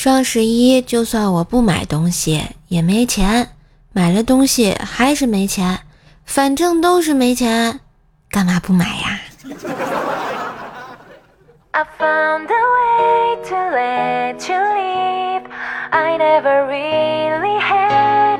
双十一就算我不买东西也没钱，买了东西还是没钱，反正都是没钱，干嘛不买呀？嗨，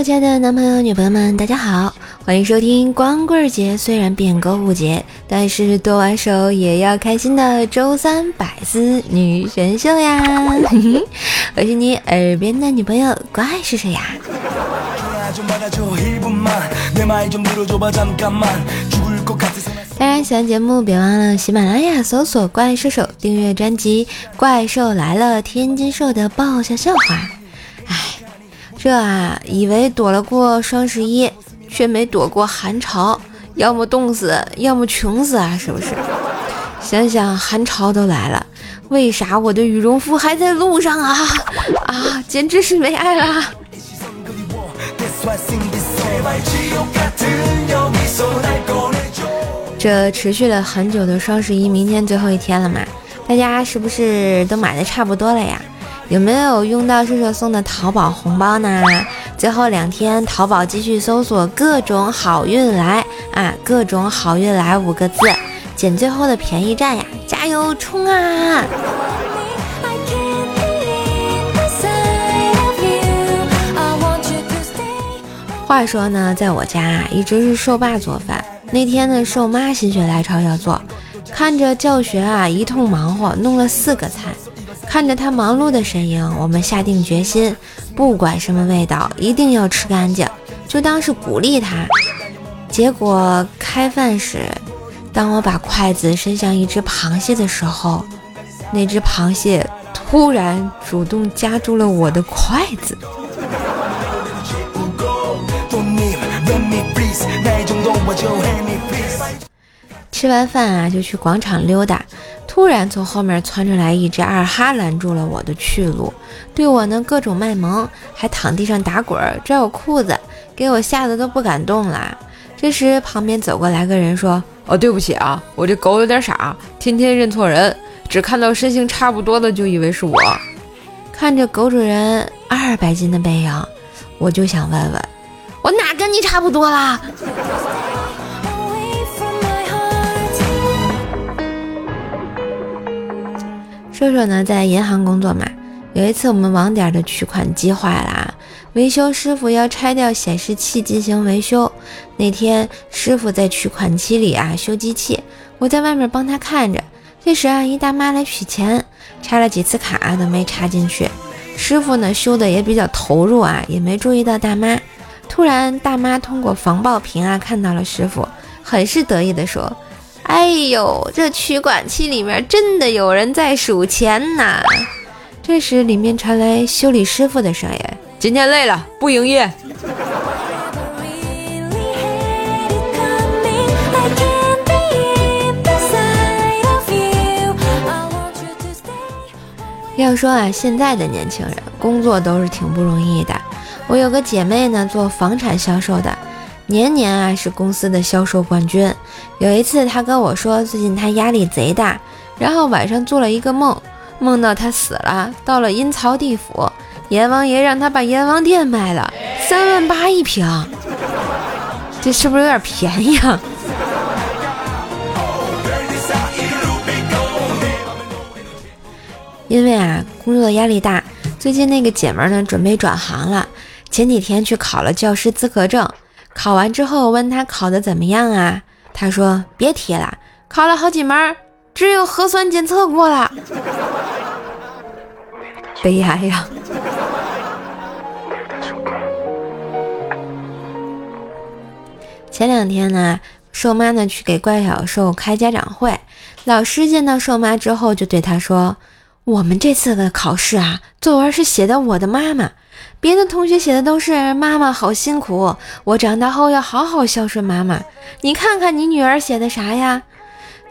我亲爱的男朋友、女朋友们，大家好，欢迎收听光棍节。虽然变购物节，但是剁完手也要开心的周三百思女神秀呀！我是你耳边的女朋友，怪是谁呀？当然，喜欢节目别忘了喜马拉雅搜索“怪兽手”，订阅专辑《怪兽来了》，天津兽的爆笑笑话。哎这啊，以为躲了过双十一，却没躲过寒潮，要么冻死，要么穷死啊！是不是？想想寒潮都来了，为啥我的羽绒服还在路上啊？啊，简直是没爱了！这持续了很久的双十一，明天最后一天了嘛？大家是不是都买的差不多了呀？有没有用到射手送的淘宝红包呢？最后两天，淘宝继续搜索“各种好运来”啊，“各种好运来”五个字，捡最后的便宜占呀！加油冲啊！话说呢，在我家啊一直是瘦爸做饭，那天呢，瘦妈心血来潮要做，看着教学啊一通忙活，弄了四个菜。看着他忙碌的身影，我们下定决心，不管什么味道，一定要吃干净，就当是鼓励他。结果开饭时，当我把筷子伸向一只螃蟹的时候，那只螃蟹突然主动夹住了我的筷子。吃完饭啊，就去广场溜达。突然从后面窜出来一只二哈，拦住了我的去路，对我呢各种卖萌，还躺地上打滚，拽我裤子，给我吓得都不敢动了。这时旁边走过来个人说：“哦，对不起啊，我这狗有点傻，天天认错人，只看到身形差不多的就以为是我。”看着狗主人二百斤的背影，我就想问问，我哪跟你差不多啦？硕硕呢，在银行工作嘛。有一次，我们网点的取款机坏了啊，维修师傅要拆掉显示器进行维修。那天，师傅在取款机里啊修机器，我在外面帮他看着。这时啊，一大妈来取钱，插了几次卡都没插进去。师傅呢，修的也比较投入啊，也没注意到大妈。突然，大妈通过防爆屏啊看到了师傅，很是得意的说。哎呦，这取款器里面真的有人在数钱呐！这时，里面传来修理师傅的声音：“今天累了，不营业。”要说啊，现在的年轻人工作都是挺不容易的。我有个姐妹呢，做房产销售的。年年啊是公司的销售冠军。有一次，他跟我说，最近他压力贼大，然后晚上做了一个梦，梦到他死了，到了阴曹地府，阎王爷让他把阎王殿卖了，三万八一平，这是不是有点便宜啊？因为啊工作压力大，最近那个姐们儿呢准备转行了，前几天去考了教师资格证。考完之后问他考的怎么样啊？他说别提了，考了好几门，只有核酸检测过了，悲哀呀！前两天呢，瘦妈呢去给怪小兽开家长会，老师见到瘦妈之后就对他说：“我们这次的考试啊，作文是写的我的妈妈。”别的同学写的都是妈妈好辛苦，我长大后要好好孝顺妈妈。你看看你女儿写的啥呀？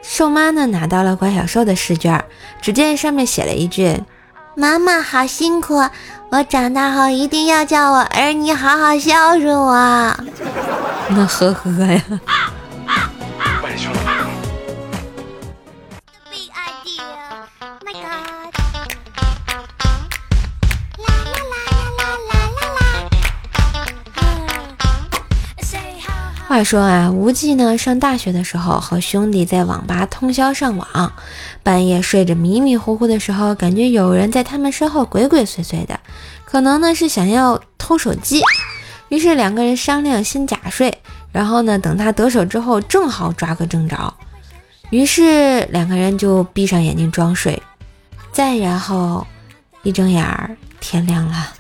瘦妈呢拿到了关小瘦的试卷，只见上面写了一句：“妈妈好辛苦，我长大后一定要叫我儿女好好孝顺我。那呵呵呀。话说啊，无忌呢上大学的时候和兄弟在网吧通宵上网，半夜睡着迷迷糊糊的时候，感觉有人在他们身后鬼鬼祟祟的，可能呢是想要偷手机，于是两个人商量先假睡，然后呢等他得手之后正好抓个正着，于是两个人就闭上眼睛装睡，再然后一睁眼儿天亮了。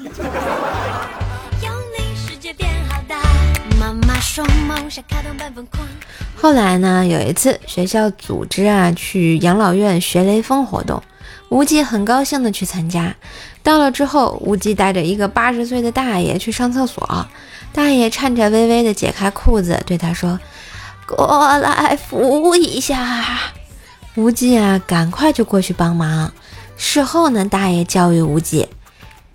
后来呢？有一次学校组织啊去养老院学雷锋活动，无忌很高兴的去参加。到了之后，无忌带着一个八十岁的大爷去上厕所，大爷颤颤巍巍的解开裤子，对他说：“过来扶一下。”无忌啊，赶快就过去帮忙。事后呢，大爷教育无忌。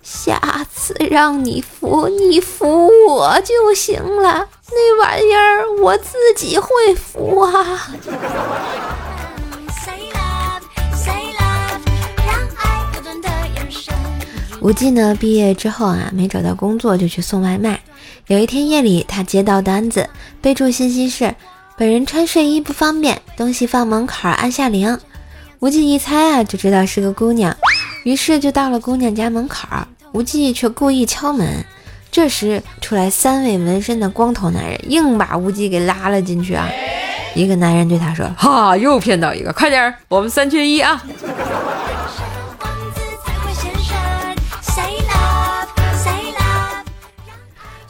下次让你扶，你扶我就行了。那玩意儿我自己会扶啊。无忌呢，毕业之后啊，没找到工作就去送外卖。有一天夜里，他接到单子，备注信息是：本人穿睡衣不方便，东西放门口，按下铃。无忌一猜啊，就知道是个姑娘，于是就到了姑娘家门口。无忌却故意敲门，这时出来三位纹身的光头男人，硬把无忌给拉了进去啊！一个男人对他说：“哈，又骗到一个，快点儿，我们三缺一啊！”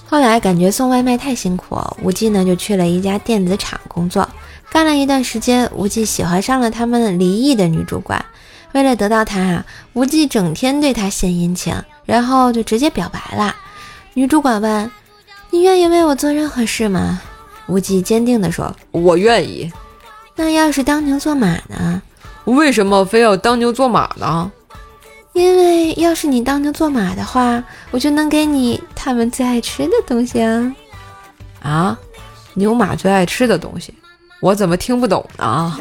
后来感觉送外卖太辛苦，无忌呢就去了一家电子厂工作，干了一段时间，无忌喜欢上了他们离异的女主管。为了得到她啊，无忌整天对她献殷勤。然后就直接表白了。女主管问：“你愿意为我做任何事吗？”无忌坚定地说：“我愿意。”那要是当牛做马呢？为什么非要当牛做马呢？因为要是你当牛做马的话，我就能给你他们最爱吃的东西啊！啊，牛马最爱吃的东西，我怎么听不懂呢？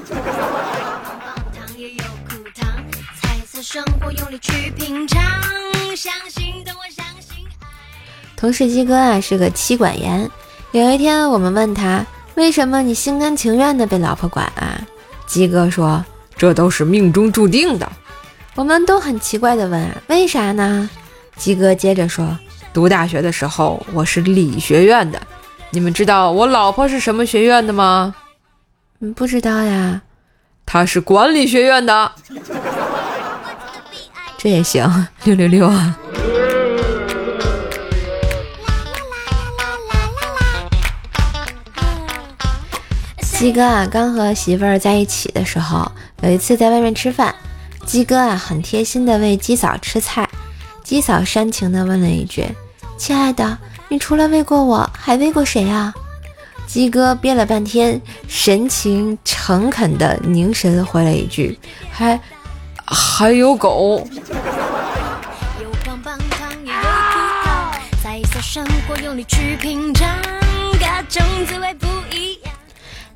同事鸡哥啊是个妻管严。有一天我们问他，为什么你心甘情愿的被老婆管啊？鸡哥说，这都是命中注定的。我们都很奇怪的问，为啥呢？鸡哥接着说，读大学的时候我是理学院的，你们知道我老婆是什么学院的吗？嗯，不知道呀。她是管理学院的。这也行，六六六啊！鸡哥啊，刚和媳妇儿在一起的时候，有一次在外面吃饭，鸡哥啊很贴心的喂鸡嫂吃菜，鸡嫂煽情的问了一句：“亲爱的，你除了喂过我，还喂过谁啊？”鸡哥憋了半天，神情诚恳的凝神回了一句：“还。”还有狗。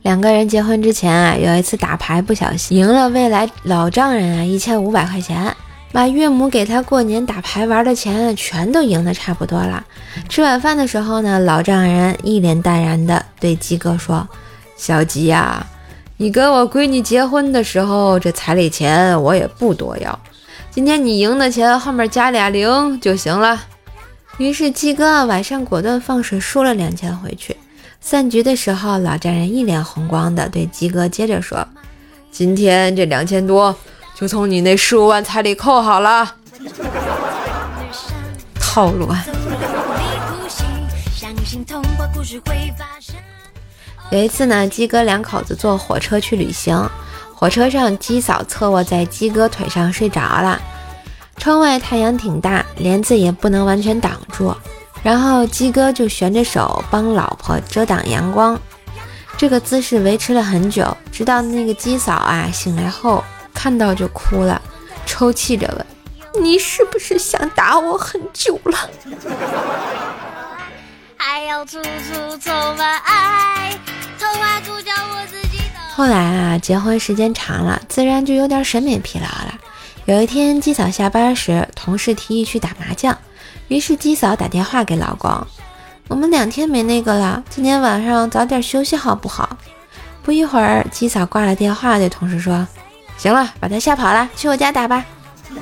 两个人结婚之前啊，有一次打牌不小心赢了未来老丈人啊一千五百块钱，把岳母给他过年打牌玩的钱全都赢的差不多了。吃晚饭的时候呢，老丈人一脸淡然的对鸡哥说：“小鸡呀。”你跟我闺女结婚的时候，这彩礼钱我也不多要。今天你赢的钱后面加俩零就行了。于是鸡哥晚上果断放水输了两千回去。散局的时候，老丈人一脸红光的对鸡哥接着说：“今天这两千多就从你那十五万彩礼扣好了。”套路啊！有一次呢，鸡哥两口子坐火车去旅行，火车上鸡嫂侧卧在鸡哥腿上睡着了。窗外太阳挺大，帘子也不能完全挡住，然后鸡哥就悬着手帮老婆遮挡阳光。这个姿势维持了很久，直到那个鸡嫂啊醒来后看到就哭了，抽泣着问：“你是不是想打我很久了？后来啊，结婚时间长了，自然就有点审美疲劳了。有一天，鸡嫂下班时，同事提议去打麻将，于是鸡嫂打电话给老公：“我们两天没那个了，今天晚上早点休息好不好？”不一会儿，鸡嫂挂了电话，对同事说：“行了，把他吓跑了，去我家打吧。”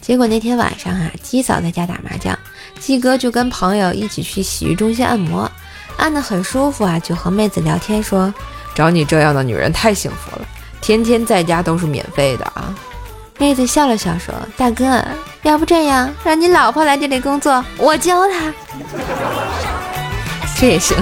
结果那天晚上啊，鸡嫂在家打麻将，鸡哥就跟朋友一起去洗浴中心按摩，按得很舒服啊，就和妹子聊天说：“找你这样的女人太幸福了，天天在家都是免费的啊。”妹子笑了笑说：“大哥，要不这样，让你老婆来这里工作，我教她。”这也行。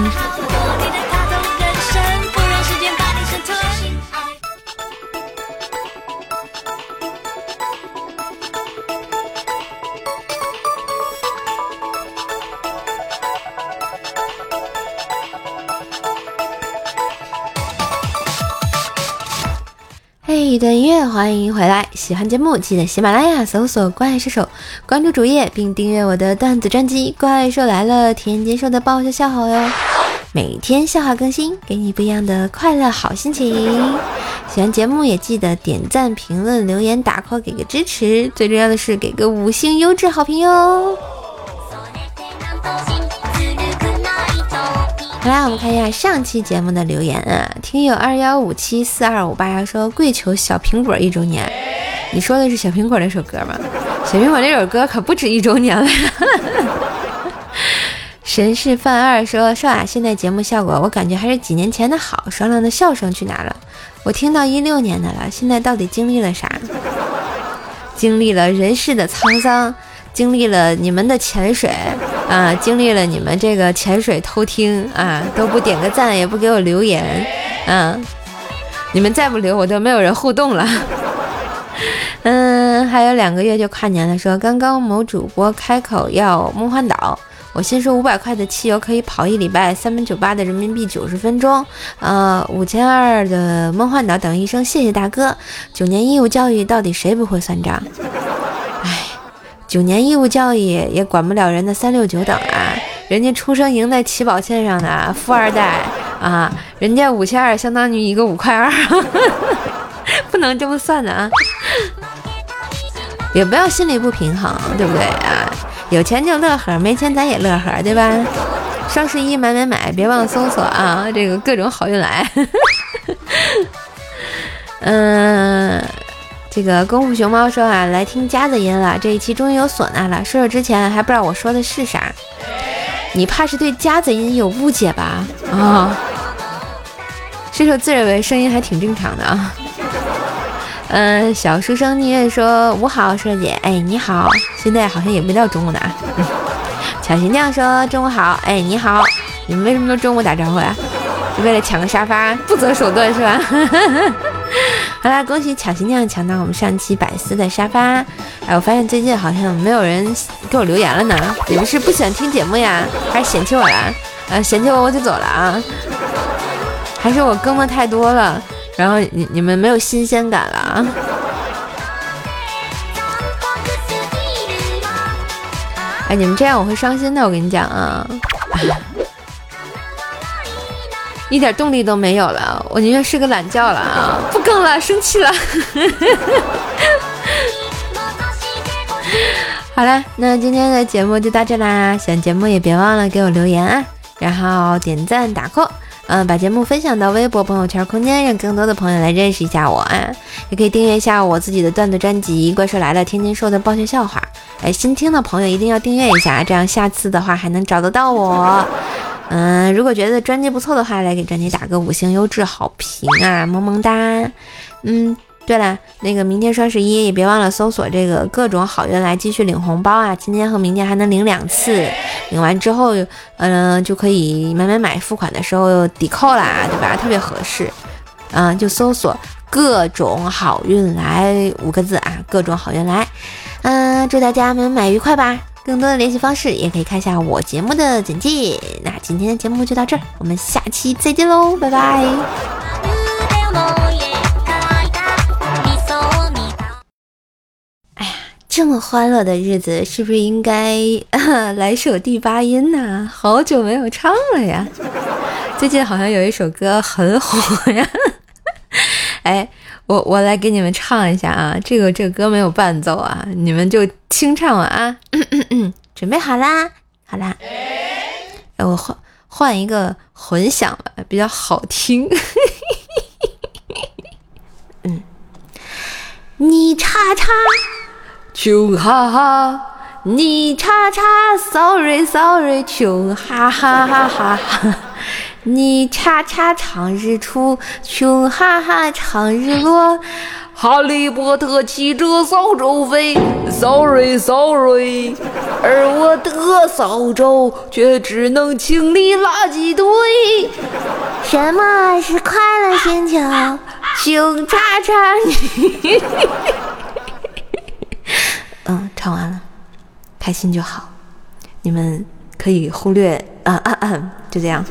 一段音乐，欢迎回来！喜欢节目记得喜马拉雅搜索“怪兽手”，关注主页并订阅我的段子专辑《怪兽来了》，天津说的爆笑笑话哟！每天笑话更新，给你不一样的快乐好心情。喜欢节目也记得点赞、评论、留言、打 call 给个支持，最重要的是给个五星优质好评哟！好啦，我们看一下上期节目的留言啊。听友二幺五七四二五八说跪求小苹果一周年，你说的是小苹果那首歌吗？小苹果那首歌可不止一周年了。神是范二说说啊现在节目效果，我感觉还是几年前的好。爽朗的笑声去哪了？我听到一六年的了，现在到底经历了啥？经历了人世的沧桑。经历了你们的潜水啊，经历了你们这个潜水偷听啊，都不点个赞，也不给我留言，嗯，你们再不留，我就没有人互动了。嗯，还有两个月就跨年了，说刚刚某主播开口要梦幻岛，我先说五百块的汽油可以跑一礼拜，三百九八的人民币九十分钟，呃，五千二的梦幻岛等一声谢谢大哥。九年义务教育到底谁不会算账？九年义务教育也管不了人的三六九等啊！人家出生赢在起跑线上的富二代啊，人家五千二相当于一个五块二，不能这么算的啊！也不要心里不平衡，对不对啊？有钱就乐呵，没钱咱也乐呵，对吧？双十一买买买，别忘了搜索啊！这个各种好运来，嗯。这个功夫熊猫说啊，来听夹子音了，这一期终于有唢呐了。说说之前还不知道我说的是啥，你怕是对夹子音有误解吧？啊，射手自认为声音还挺正常的啊。嗯，小书生逆月说午好，舍姐，哎你好，现在好像也没到中午呢啊。巧心酱说中午好，哎你好，你们为什么都中午打招呼呀？就为了抢个沙发，不择手段是吧？好啦，恭喜巧心酱抢到我们上期百思的沙发。哎，我发现最近好像没有人给我留言了呢。你们是不喜欢听节目呀，还是嫌弃我了？呃，嫌弃我我就走了啊？还是我更的太多了，然后你你们没有新鲜感了啊？哎，你们这样我会伤心的，我跟你讲啊。一点动力都没有了，我宁愿睡个懒觉了啊！不更了，生气了。好了，那今天的节目就到这啦。喜欢节目也别忘了给我留言啊，然后点赞打 call，嗯，把节目分享到微博、朋友圈、空间，让更多的朋友来认识一下我啊。也可以订阅一下我自己的段子专辑《怪兽来了》，天天说的爆笑笑话。哎，新听的朋友一定要订阅一下，这样下次的话还能找得到我。嗯，如果觉得专辑不错的话，来给专辑打个五星优质好评啊，萌萌哒。嗯，对了，那个明天双十一也别忘了搜索这个各种好运来继续领红包啊，今天和明天还能领两次，领完之后，嗯，就可以买买买付款的时候抵扣啦，对吧？特别合适。嗯，就搜索各种好运来五个字啊，各种好运来。嗯，祝大家买买愉快吧。更多的联系方式也可以看一下我节目的简介。那今天的节目就到这儿，我们下期再见喽，拜拜。哎呀，这么欢乐的日子，是不是应该来首第八音呢？好久没有唱了呀，最近好像有一首歌很火呀。哎，我我来给你们唱一下啊，这个这个歌没有伴奏啊，你们就清唱了啊。准备好啦，好啦。哎，我换换一个混响吧，比较好听。嗯，你叉叉。穷哈哈，你叉叉，sorry sorry，穷哈哈哈哈哈，你叉叉唱日出，穷哈哈唱日落，哈利波特骑着扫帚飞，sorry sorry，而我的扫帚却只能清理垃圾堆。什么是快乐星球？穷叉叉。嗯，唱完了，开心就好。你们可以忽略啊啊啊，就这样。